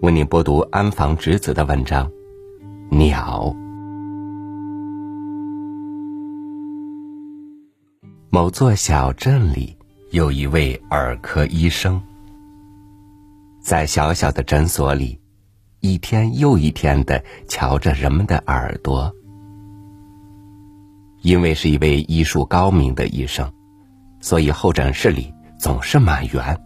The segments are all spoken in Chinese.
为您播读安房直子的文章《鸟》。某座小镇里有一位耳科医生，在小小的诊所里，一天又一天的瞧着人们的耳朵。因为是一位医术高明的医生，所以候诊室里总是满员，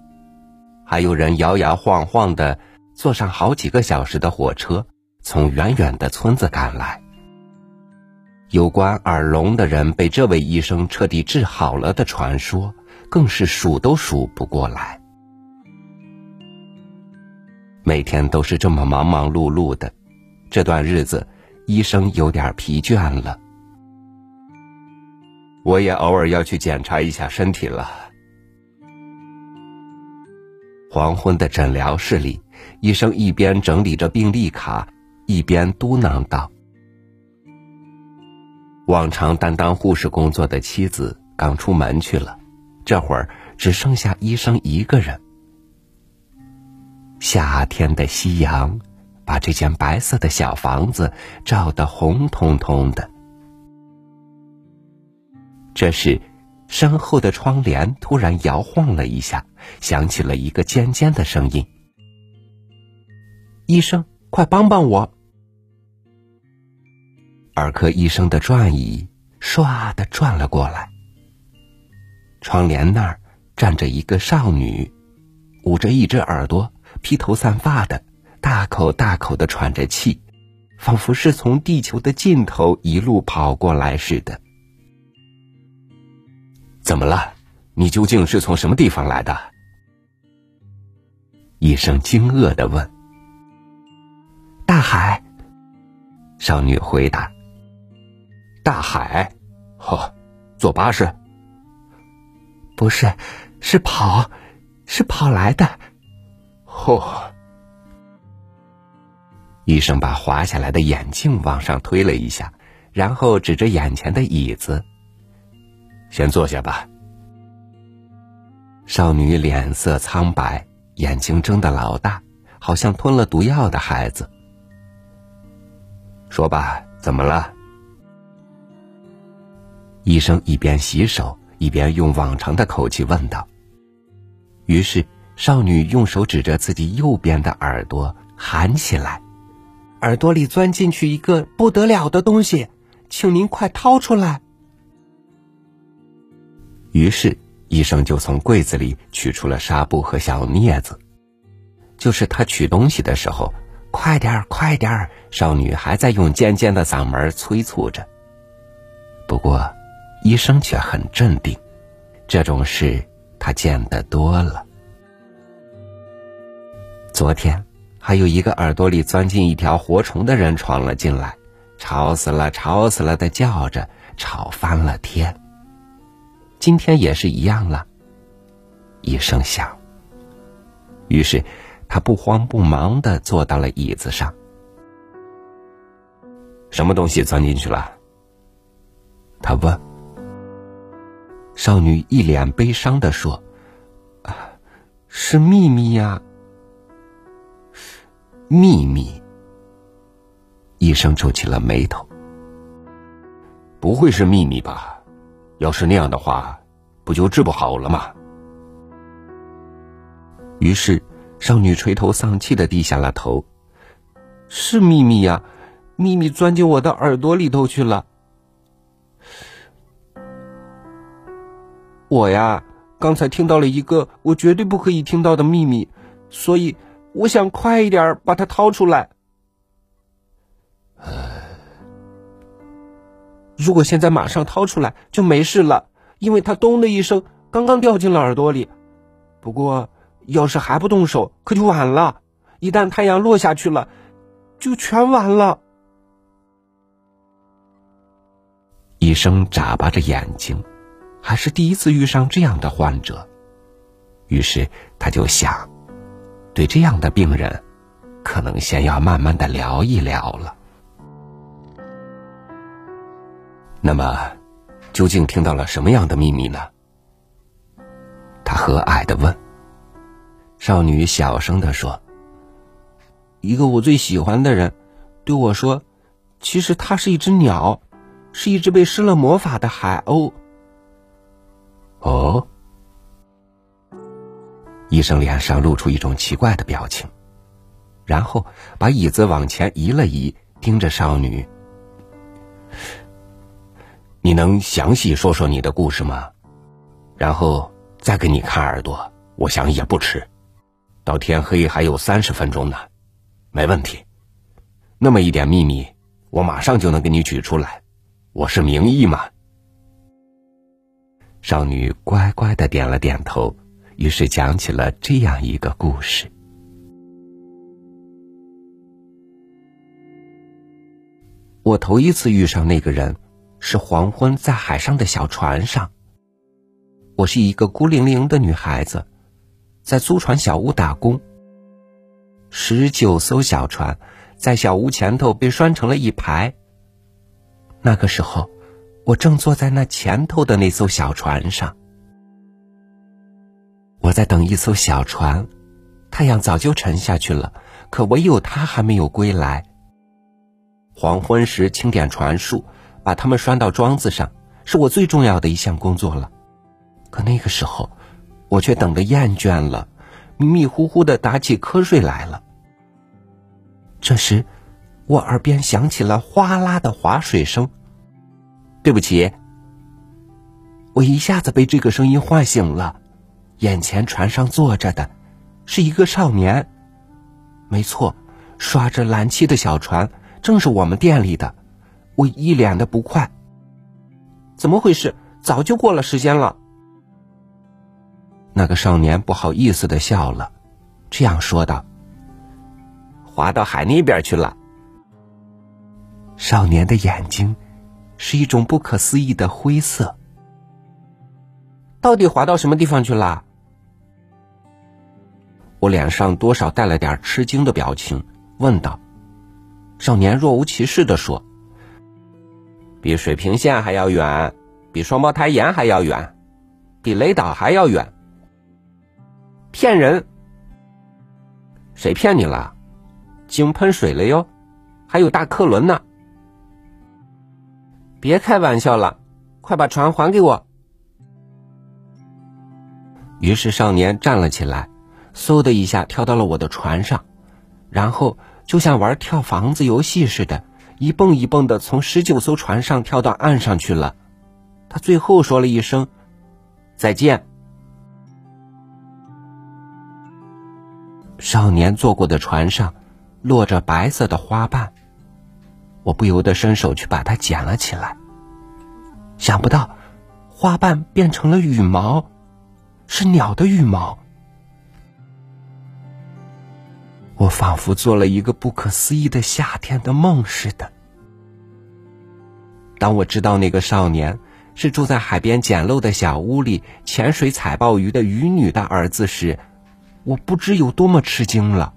还有人摇摇晃晃的坐上好几个小时的火车，从远远的村子赶来。有关耳聋的人被这位医生彻底治好了的传说，更是数都数不过来。每天都是这么忙忙碌碌的，这段日子，医生有点疲倦了。我也偶尔要去检查一下身体了。黄昏的诊疗室里，医生一边整理着病历卡，一边嘟囔道。往常担当护士工作的妻子刚出门去了，这会儿只剩下医生一个人。夏天的夕阳把这间白色的小房子照得红彤彤的。这是，身后的窗帘突然摇晃了一下，响起了一个尖尖的声音：“医生，快帮帮我！”儿科医生的转椅唰的转了过来，窗帘那儿站着一个少女，捂着一只耳朵，披头散发的，大口大口的喘着气，仿佛是从地球的尽头一路跑过来似的。怎么了？你究竟是从什么地方来的？医生惊愕的问。大海。少女回答。大海，哦，坐巴士？不是，是跑，是跑来的。哦！医生把滑下来的眼镜往上推了一下，然后指着眼前的椅子：“先坐下吧。”少女脸色苍白，眼睛睁得老大，好像吞了毒药的孩子。说吧，怎么了？医生一边洗手，一边用往常的口气问道。于是，少女用手指着自己右边的耳朵，喊起来：“耳朵里钻进去一个不得了的东西，请您快掏出来。”于是，医生就从柜子里取出了纱布和小镊子。就是他取东西的时候，“快点儿，快点儿！”少女还在用尖尖的嗓门催促着。不过，医生却很镇定，这种事他见得多了。昨天还有一个耳朵里钻进一条活虫的人闯了进来，吵死了，吵死了的叫着，吵翻了天。今天也是一样了。医生想。于是他不慌不忙的坐到了椅子上。什么东西钻进去了？他问。少女一脸悲伤的说：“啊，是秘密呀，秘密。”医生皱起了眉头。不会是秘密吧？要是那样的话，不就治不好了吗？于是，少女垂头丧气的低下了头。是秘密呀，秘密钻进我的耳朵里头去了。我呀，刚才听到了一个我绝对不可以听到的秘密，所以我想快一点把它掏出来。如果现在马上掏出来就没事了，因为它咚的一声刚刚掉进了耳朵里。不过要是还不动手，可就晚了。一旦太阳落下去了，就全完了。医生眨巴着眼睛。还是第一次遇上这样的患者，于是他就想，对这样的病人，可能先要慢慢的聊一聊了。那么，究竟听到了什么样的秘密呢？他和蔼的问。少女小声的说：“一个我最喜欢的人对我说：“其实他是一只鸟，是一只被施了魔法的海鸥。”哦，医生脸上露出一种奇怪的表情，然后把椅子往前移了移，盯着少女：“你能详细说说你的故事吗？然后再给你看耳朵，我想也不迟。到天黑还有三十分钟呢。”没问题，那么一点秘密，我马上就能给你举出来。我是名医嘛。少女乖乖的点了点头，于是讲起了这样一个故事。我头一次遇上那个人，是黄昏在海上的小船上。我是一个孤零零的女孩子，在租船小屋打工。十九艘小船在小屋前头被拴成了一排。那个时候，我正坐在那前头的那艘小船上。我在等一艘小船，太阳早就沉下去了，可唯有它还没有归来。黄昏时清点船数，把它们拴到桩子上，是我最重要的一项工作了。可那个时候，我却等得厌倦了。迷迷糊糊的打起瞌睡来了。这时，我耳边响起了哗啦的划水声。对不起，我一下子被这个声音唤醒了。眼前船上坐着的，是一个少年。没错，刷着蓝漆的小船正是我们店里的。我一脸的不快。怎么回事？早就过了时间了。那个少年不好意思的笑了，这样说道：“滑到海那边去了。”少年的眼睛是一种不可思议的灰色。到底滑到什么地方去了？我脸上多少带了点吃惊的表情，问道。少年若无其事的说：“比水平线还要远，比双胞胎岩还要远，比雷岛还要远。”骗人！谁骗你了？井喷水了哟，还有大客轮呢！别开玩笑了，快把船还给我！于是少年站了起来，嗖的一下跳到了我的船上，然后就像玩跳房子游戏似的，一蹦一蹦的从十九艘船上跳到岸上去了。他最后说了一声：“再见。”少年坐过的船上，落着白色的花瓣。我不由得伸手去把它捡了起来。想不到，花瓣变成了羽毛，是鸟的羽毛。我仿佛做了一个不可思议的夏天的梦似的。当我知道那个少年是住在海边简陋的小屋里潜水采鲍鱼的渔女的儿子时，我不知有多么吃惊了。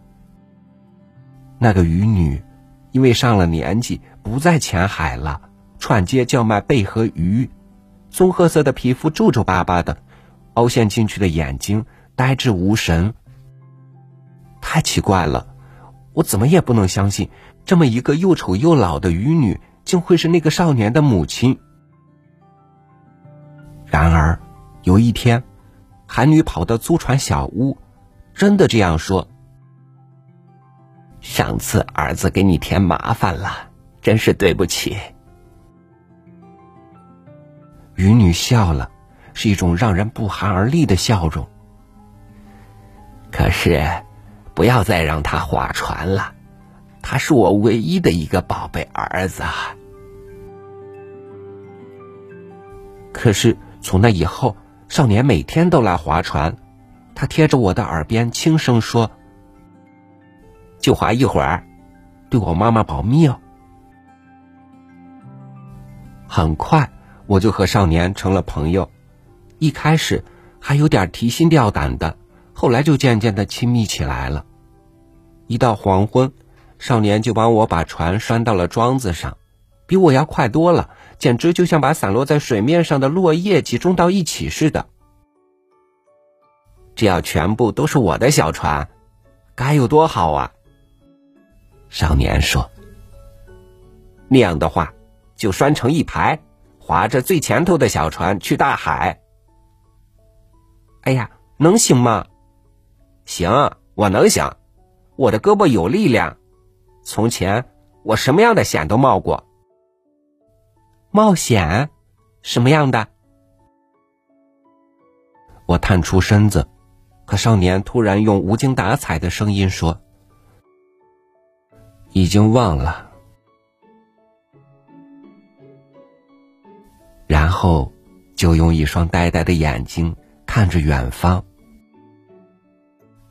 那个渔女，因为上了年纪，不再潜海了，串街叫卖贝和鱼，棕褐色的皮肤皱皱巴巴的，凹陷进去的眼睛呆滞无神。太奇怪了，我怎么也不能相信，这么一个又丑又老的渔女，竟会是那个少年的母亲。然而，有一天，韩女跑到租船小屋。真的这样说。上次儿子给你添麻烦了，真是对不起。渔女笑了，是一种让人不寒而栗的笑容。可是，不要再让他划船了，他是我唯一的一个宝贝儿子。可是从那以后，少年每天都来划船。他贴着我的耳边轻声说：“就划一会儿，对我妈妈保密哦。”很快，我就和少年成了朋友。一开始还有点提心吊胆的，后来就渐渐的亲密起来了。一到黄昏，少年就帮我把船拴到了桩子上，比我要快多了，简直就像把散落在水面上的落叶集中到一起似的。这要全部都是我的小船，该有多好啊！少年说：“那样的话，就拴成一排，划着最前头的小船去大海。”哎呀，能行吗？行，我能行，我的胳膊有力量。从前我什么样的险都冒过。冒险？什么样的？我探出身子，可少年突然用无精打采的声音说：“已经忘了。”然后就用一双呆呆的眼睛看着远方。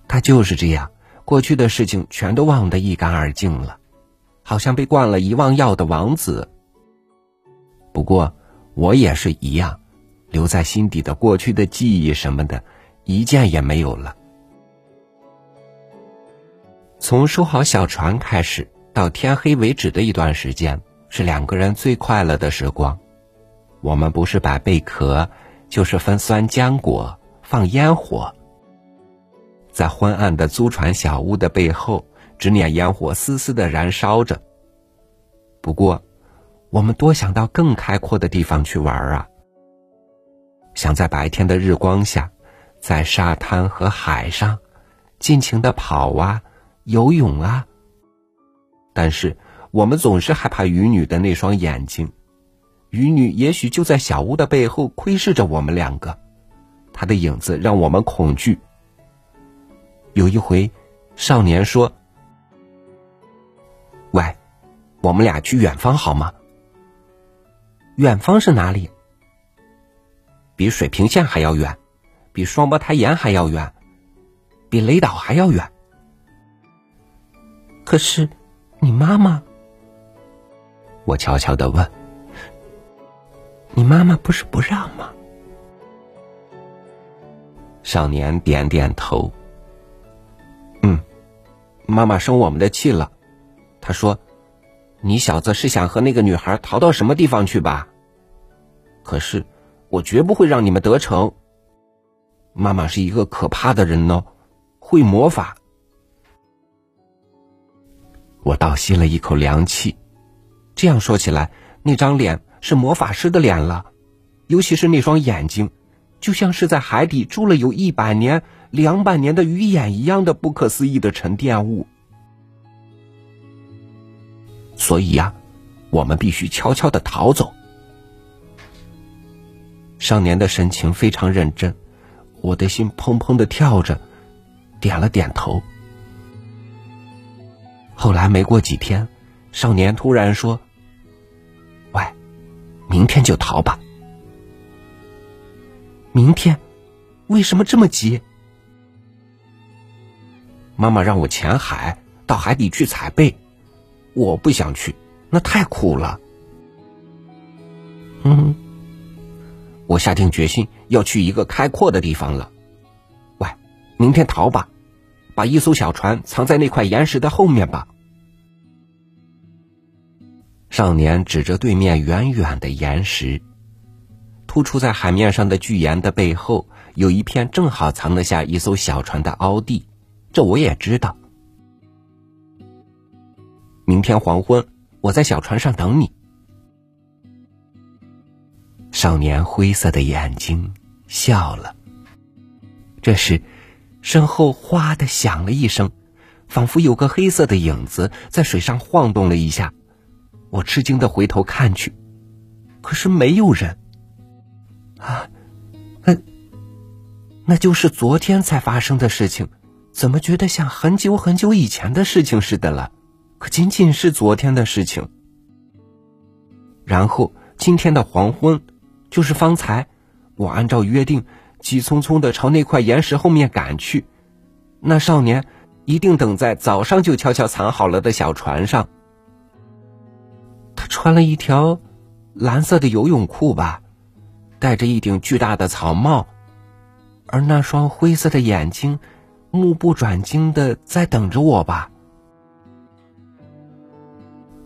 他就是这样，过去的事情全都忘得一干二净了，好像被灌了遗忘药的王子。不过我也是一样。留在心底的过去的记忆什么的，一件也没有了。从收好小船开始，到天黑为止的一段时间，是两个人最快乐的时光。我们不是摆贝壳，就是分酸浆果、放烟火。在昏暗的租船小屋的背后，只念烟火丝丝的燃烧着。不过，我们多想到更开阔的地方去玩啊！想在白天的日光下，在沙滩和海上，尽情的跑啊，游泳啊。但是我们总是害怕鱼女的那双眼睛，鱼女也许就在小屋的背后窥视着我们两个，她的影子让我们恐惧。有一回，少年说：“喂，我们俩去远方好吗？远方是哪里？”比水平线还要远，比双胞胎岩还要远，比雷岛还要远。可是，你妈妈？我悄悄的问：“你妈妈不是不让吗？”少年点点头。妈妈生我们的气了。他说：“你小子是想和那个女孩逃到什么地方去吧？”可是。我绝不会让你们得逞。妈妈是一个可怕的人呢，会魔法。我倒吸了一口凉气。这样说起来，那张脸是魔法师的脸了，尤其是那双眼睛，就像是在海底住了有一百年、两百年的鱼眼一样的不可思议的沉淀物。所以呀，我们必须悄悄的逃走。少年的神情非常认真，我的心砰砰的跳着，点了点头。后来没过几天，少年突然说：“喂，明天就逃吧。”明天？为什么这么急？妈妈让我潜海，到海底去采贝，我不想去，那太苦了。嗯。我下定决心要去一个开阔的地方了。喂，明天逃吧，把一艘小船藏在那块岩石的后面吧。少年指着对面远远的岩石，突出在海面上的巨岩的背后，有一片正好藏得下一艘小船的凹地。这我也知道。明天黄昏，我在小船上等你。少年灰色的眼睛笑了。这时，身后哗的响了一声，仿佛有个黑色的影子在水上晃动了一下。我吃惊的回头看去，可是没有人。啊，那那就是昨天才发生的事情，怎么觉得像很久很久以前的事情似的了？可仅仅是昨天的事情。然后今天的黄昏。就是方才，我按照约定，急匆匆的朝那块岩石后面赶去。那少年一定等在早上就悄悄藏好了的小船上。他穿了一条蓝色的游泳裤吧，戴着一顶巨大的草帽，而那双灰色的眼睛，目不转睛的在等着我吧。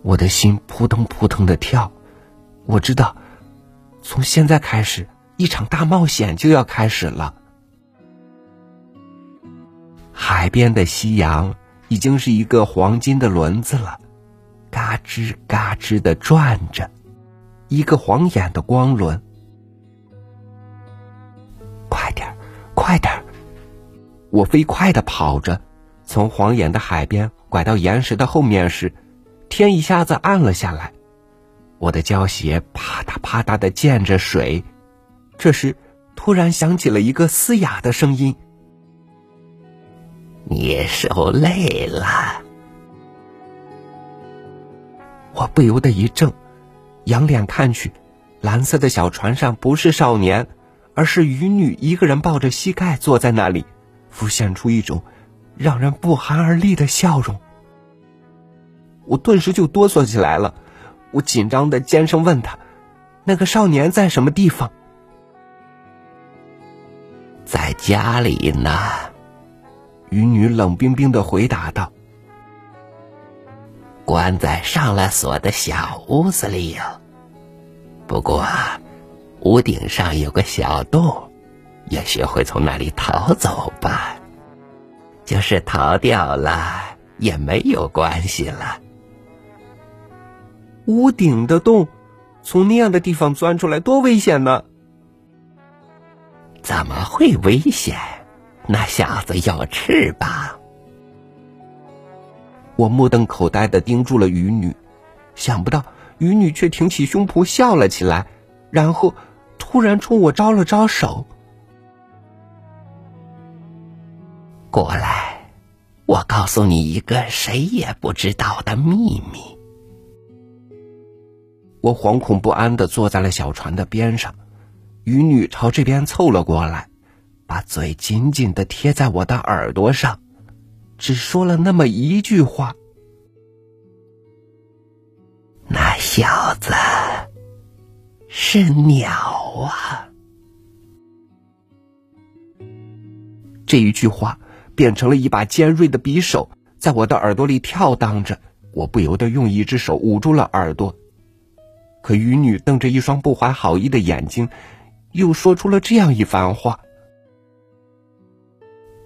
我的心扑通扑通的跳，我知道。从现在开始，一场大冒险就要开始了。海边的夕阳已经是一个黄金的轮子了，嘎吱嘎吱的转着，一个晃眼的光轮。快点快点我飞快的跑着，从晃眼的海边拐到岩石的后面时，天一下子暗了下来，我的胶鞋啪嗒啪嗒的溅着水。这时，突然响起了一个嘶哑的声音。你受累了，我不由得一怔，仰脸看去，蓝色的小船上不是少年，而是渔女一个人抱着膝盖坐在那里，浮现出一种让人不寒而栗的笑容。我顿时就哆嗦起来了，我紧张的尖声问他：“那个少年在什么地方？”在家里呢。渔女冷冰冰的回答道：“关在上了锁的小屋子里呀。不过，屋顶上有个小洞，也许会从那里逃走吧。就是逃掉了，也没有关系了。屋顶的洞，从那样的地方钻出来，多危险呢！怎么会危险？”那小子有翅膀，我目瞪口呆的盯住了渔女，想不到渔女却挺起胸脯笑了起来，然后突然冲我招了招手：“过来，我告诉你一个谁也不知道的秘密。”我惶恐不安的坐在了小船的边上，渔女朝这边凑了过来。把嘴紧紧的贴在我的耳朵上，只说了那么一句话：“那小子是鸟啊！”这一句话变成了一把尖锐的匕首，在我的耳朵里跳荡着。我不由得用一只手捂住了耳朵，可渔女瞪着一双不怀好意的眼睛，又说出了这样一番话。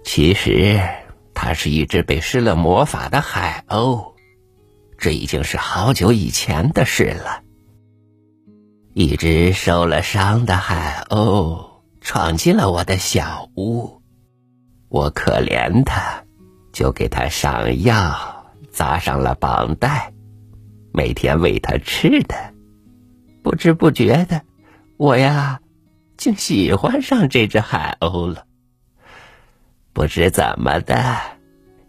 其实，它是一只被施了魔法的海鸥，这已经是好久以前的事了。一只受了伤的海鸥闯进了我的小屋，我可怜它，就给它上药，扎上了绑带，每天喂它吃的。不知不觉的，我呀，竟喜欢上这只海鸥了。不知怎么的，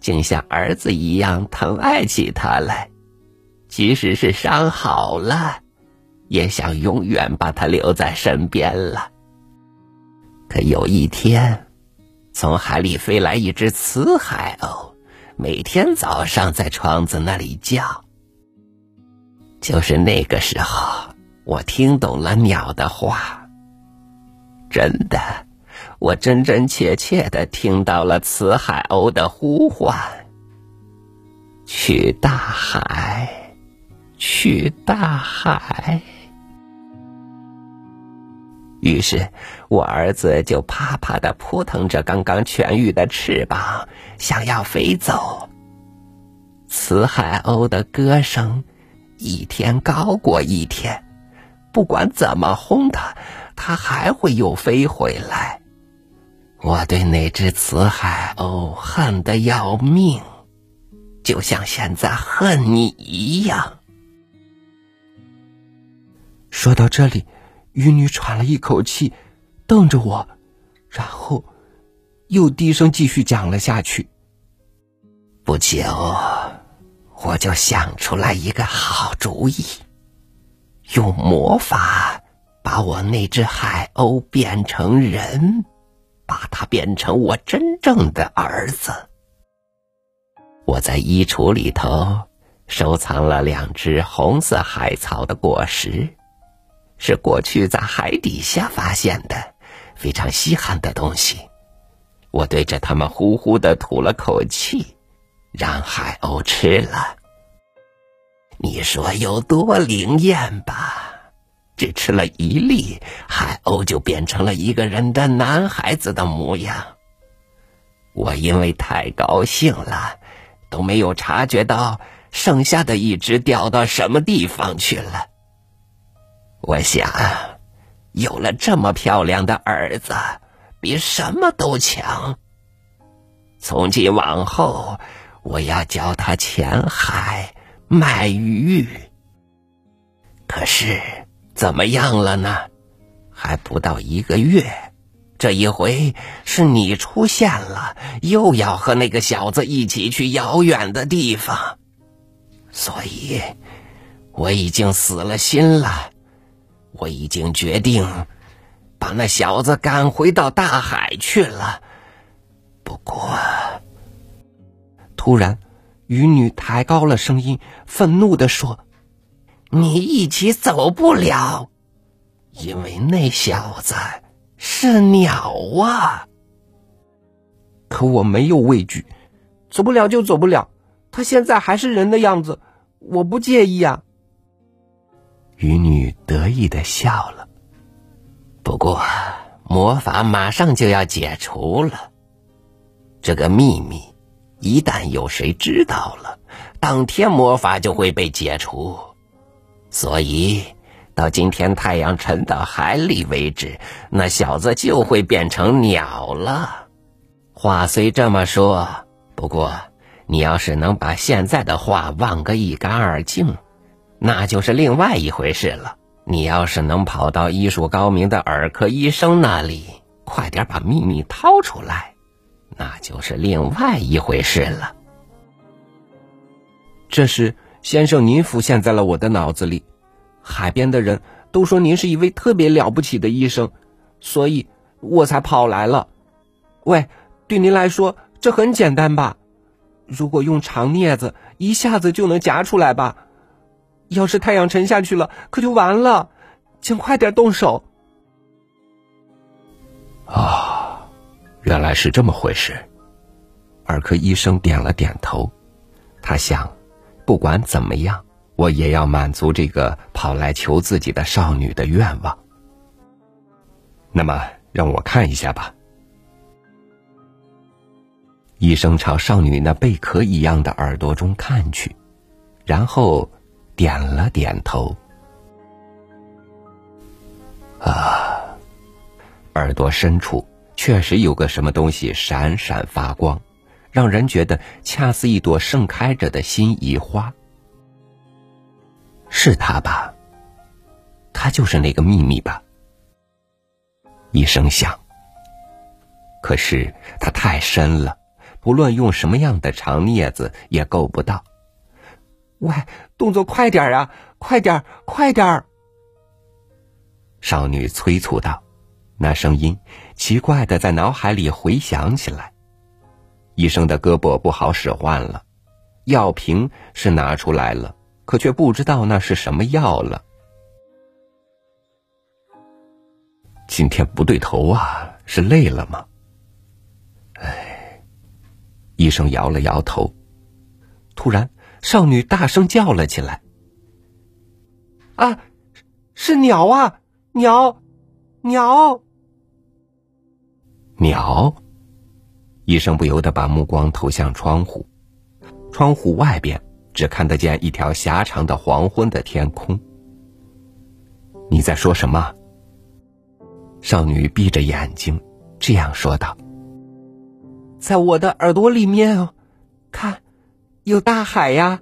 竟像儿子一样疼爱起他来，即使是伤好了，也想永远把他留在身边了。可有一天，从海里飞来一只雌海鸥，每天早上在窗子那里叫。就是那个时候，我听懂了鸟的话，真的。我真真切切的听到了雌海鸥的呼唤：“去大海，去大海。”于是，我儿子就啪啪的扑腾着刚刚痊愈的翅膀，想要飞走。雌海鸥的歌声一天高过一天，不管怎么轰它，它还会又飞回来。我对那只雌海鸥恨得要命，就像现在恨你一样。说到这里，渔女喘了一口气，瞪着我，然后又低声继续讲了下去。不久，我就想出来一个好主意，用魔法把我那只海鸥变成人。把它变成我真正的儿子。我在衣橱里头收藏了两只红色海草的果实，是过去在海底下发现的，非常稀罕的东西。我对着它们呼呼的吐了口气，让海鸥吃了。你说有多灵验吧？只吃了一粒，海鸥就变成了一个人的男孩子的模样。我因为太高兴了，都没有察觉到剩下的一只掉到什么地方去了。我想，有了这么漂亮的儿子，比什么都强。从今往后，我要教他潜海卖鱼。可是，怎么样了呢？还不到一个月，这一回是你出现了，又要和那个小子一起去遥远的地方，所以我已经死了心了。我已经决定把那小子赶回到大海去了。不过，突然，渔女抬高了声音，愤怒的说：“你一起走不了。”因为那小子是鸟啊！可我没有畏惧，走不了就走不了。他现在还是人的样子，我不介意啊。渔女得意的笑了。不过魔法马上就要解除了，这个秘密一旦有谁知道了，当天魔法就会被解除，所以。到今天太阳沉到海里为止，那小子就会变成鸟了。话虽这么说，不过你要是能把现在的话忘个一干二净，那就是另外一回事了。你要是能跑到医术高明的耳科医生那里，快点把秘密掏出来，那就是另外一回事了。这时，先生您浮现在了我的脑子里。海边的人都说您是一位特别了不起的医生，所以我才跑来了。喂，对您来说这很简单吧？如果用长镊子一下子就能夹出来吧？要是太阳沉下去了，可就完了。请快点动手。啊，原来是这么回事。儿科医生点了点头，他想，不管怎么样。我也要满足这个跑来求自己的少女的愿望。那么，让我看一下吧。医生朝少女那贝壳一样的耳朵中看去，然后点了点头。啊，耳朵深处确实有个什么东西闪闪发光，让人觉得恰似一朵盛开着的心仪花。是他吧？他就是那个秘密吧？医生想。可是他太深了，不论用什么样的长镊子也够不到。喂，动作快点啊！快点，快点！少女催促道，那声音奇怪的在脑海里回响起来。医生的胳膊不好使唤了，药瓶是拿出来了。可却不知道那是什么药了。今天不对头啊，是累了吗？哎，医生摇了摇头。突然，少女大声叫了起来：“啊，是鸟啊，鸟，鸟，鸟！”医生不由得把目光投向窗户，窗户外边。只看得见一条狭长的黄昏的天空。你在说什么？少女闭着眼睛，这样说道：“在我的耳朵里面哦，看，有大海呀，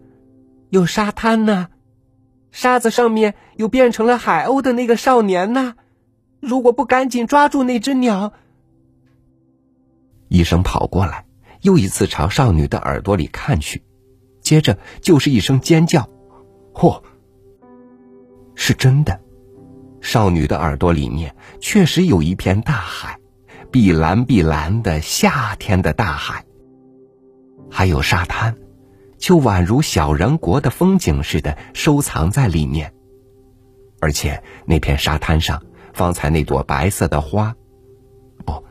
有沙滩呐，沙子上面有变成了海鸥的那个少年呐。如果不赶紧抓住那只鸟，医生跑过来，又一次朝少女的耳朵里看去。接着就是一声尖叫，嚯！是真的，少女的耳朵里面确实有一片大海，碧蓝碧蓝的夏天的大海，还有沙滩，就宛如小人国的风景似的收藏在里面。而且那片沙滩上，方才那朵白色的花，不，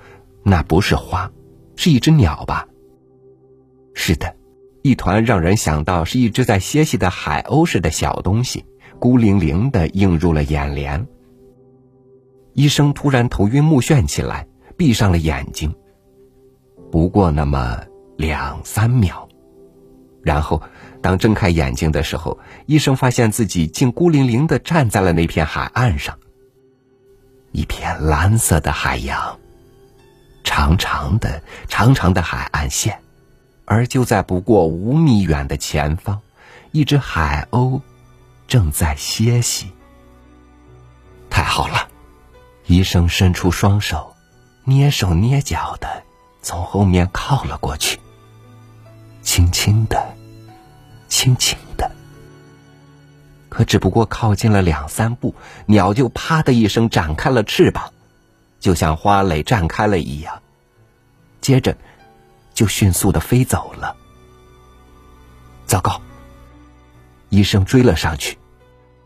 那不是花，是一只鸟吧？是的。一团让人想到是一只在歇息的海鸥似的小东西，孤零零的映入了眼帘。医生突然头晕目眩起来，闭上了眼睛。不过那么两三秒，然后，当睁开眼睛的时候，医生发现自己竟孤零零的站在了那片海岸上。一片蓝色的海洋，长长的、长长的海岸线，而就在不过五米远的前方，一只海鸥正在歇息。太好了！医生伸出双手，蹑手蹑脚的从后面靠了过去，轻轻的，轻轻的。可只不过靠近了两三步，鸟就啪的一声展开了翅膀，就像花蕾绽开了一样。接着，就迅速的飞走了。糟糕！医生追了上去，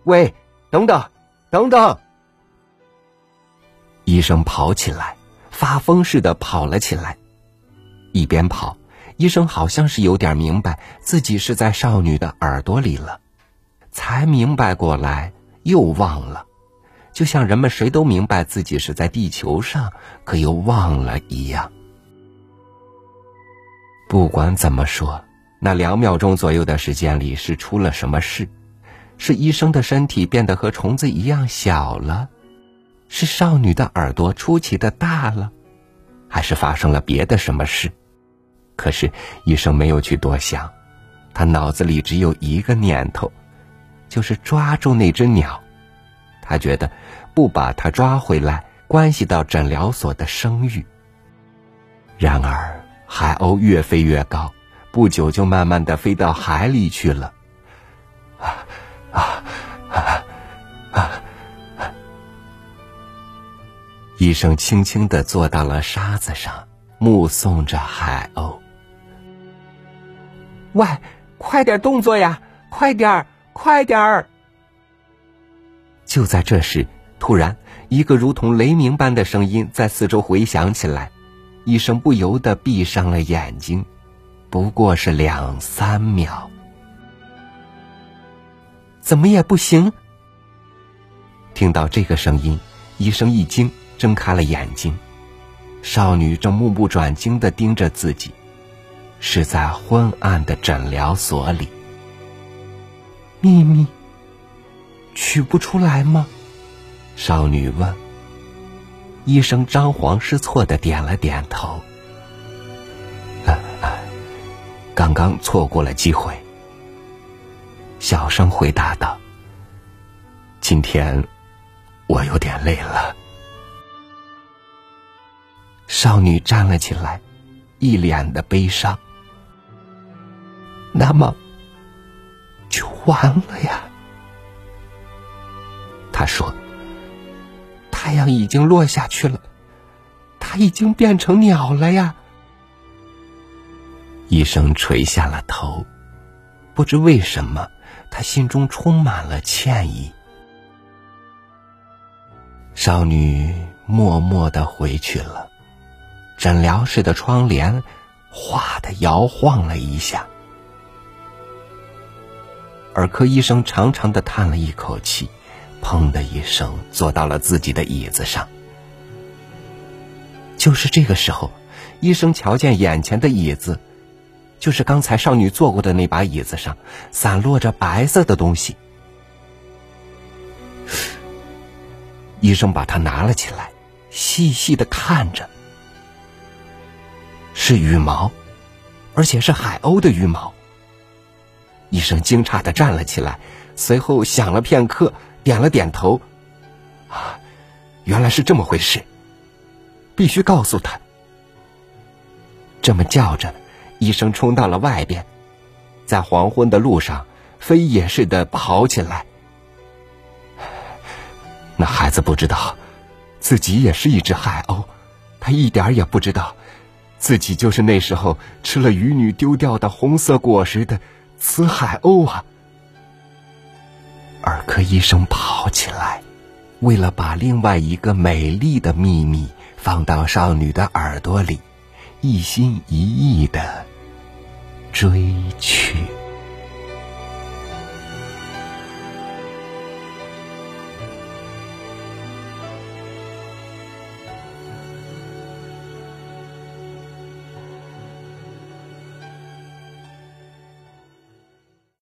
喂，等等，等等！医生跑起来，发疯似的跑了起来。一边跑，医生好像是有点明白自己是在少女的耳朵里了，才明白过来，又忘了，就像人们谁都明白自己是在地球上，可又忘了一样。不管怎么说，那两秒钟左右的时间里是出了什么事？是医生的身体变得和虫子一样小了？是少女的耳朵出奇的大了，还是发生了别的什么事？可是医生没有去多想，他脑子里只有一个念头，就是抓住那只鸟。他觉得不把它抓回来，关系到诊疗所的声誉。然而海鸥越飞越高，不久就慢慢的飞到海里去了。啊啊啊！医生轻轻的坐到了沙子上，目送着海鸥。喂，快点动作呀！快点儿，快点儿！就在这时，突然一个如同雷鸣般的声音在四周回响起来，医生不由得闭上了眼睛，不过是两三秒。怎么也不行！听到这个声音，医生一惊。睁开了眼睛，少女正目不转睛的盯着自己，是在昏暗的诊疗所里。秘密取不出来吗？少女问。医生张皇失措的点了点头。刚刚错过了机会，小声回答道：“今天我有点累了。”少女站了起来，一脸的悲伤。那么，就完了呀。他说：“太阳已经落下去了，他已经变成鸟了呀。”医生垂下了头，不知为什么，他心中充满了歉意。少女默默的回去了。诊疗室的窗帘，哗的摇晃了一下。儿科医生长长的叹了一口气，砰的一声坐到了自己的椅子上。就是这个时候，医生瞧见眼前的椅子，就是刚才少女坐过的那把椅子上，散落着白色的东西。医生把它拿了起来，细细的看着。是羽毛，而且是海鸥的羽毛。医生惊诧的站了起来，随后想了片刻，点了点头。啊，原来是这么回事，必须告诉他。这么叫着，医生冲到了外边，在黄昏的路上飞也似的跑起来。那孩子不知道，自己也是一只海鸥，他一点也不知道。自己就是那时候吃了渔女丢掉的红色果实的死海鸥啊！儿科医生跑起来，为了把另外一个美丽的秘密放到少女的耳朵里，一心一意的追去。